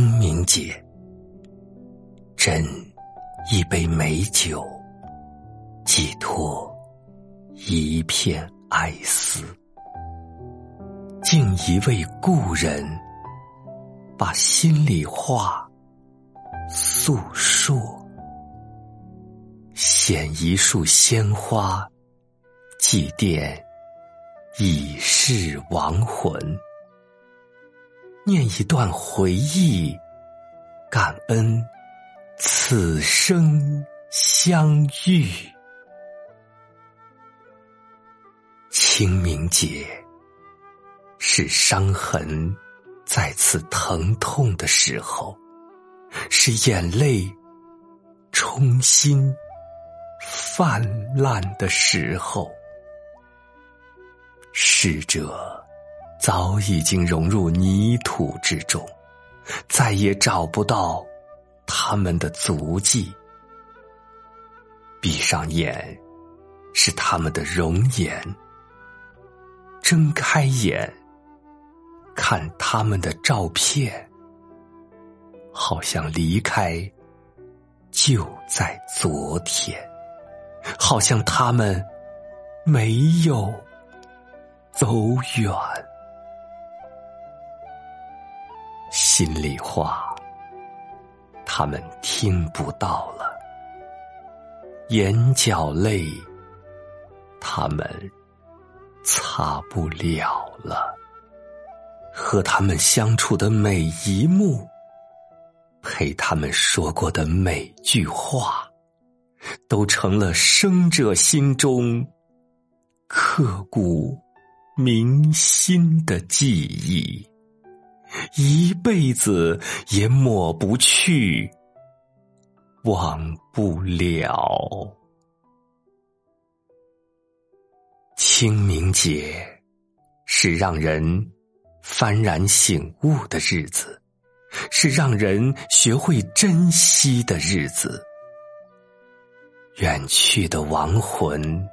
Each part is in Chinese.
清明节，斟一杯美酒，寄托一片哀思，敬一位故人，把心里话诉说，献一束鲜花，祭奠已逝亡魂。念一段回忆，感恩此生相遇。清明节是伤痕再次疼痛的时候，是眼泪重新泛滥的时候，逝者。早已经融入泥土之中，再也找不到他们的足迹。闭上眼，是他们的容颜；睁开眼，看他们的照片，好像离开就在昨天，好像他们没有走远。心里话，他们听不到了；眼角泪，他们擦不了了。和他们相处的每一幕，陪他们说过的每句话，都成了生者心中刻骨铭心的记忆。一辈子也抹不去，忘不了。清明节是让人幡然醒悟的日子，是让人学会珍惜的日子。远去的亡魂，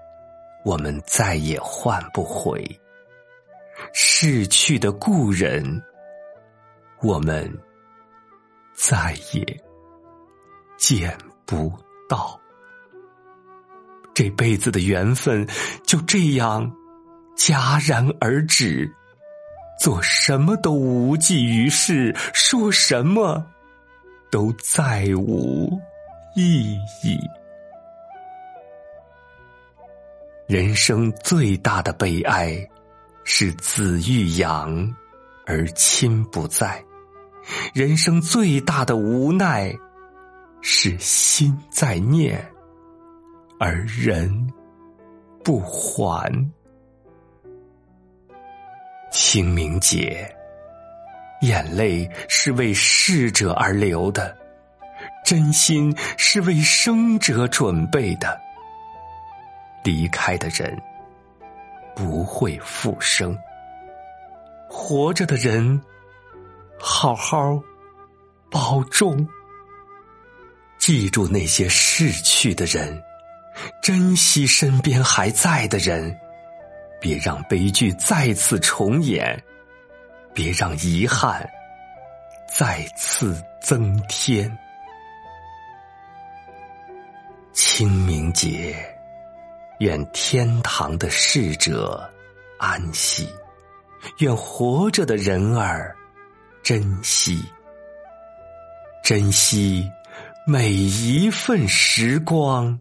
我们再也唤不回；逝去的故人。我们再也见不到，这辈子的缘分就这样戛然而止，做什么都无济于事，说什么都再无意义。人生最大的悲哀是子欲养而亲不在。人生最大的无奈，是心在念，而人不还。清明节，眼泪是为逝者而流的，真心是为生者准备的。离开的人不会复生，活着的人。好好保重，记住那些逝去的人，珍惜身边还在的人，别让悲剧再次重演，别让遗憾再次增添。清明节，愿天堂的逝者安息，愿活着的人儿。珍惜，珍惜每一份时光，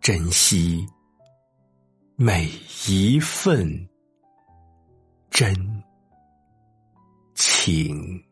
珍惜每一份真情。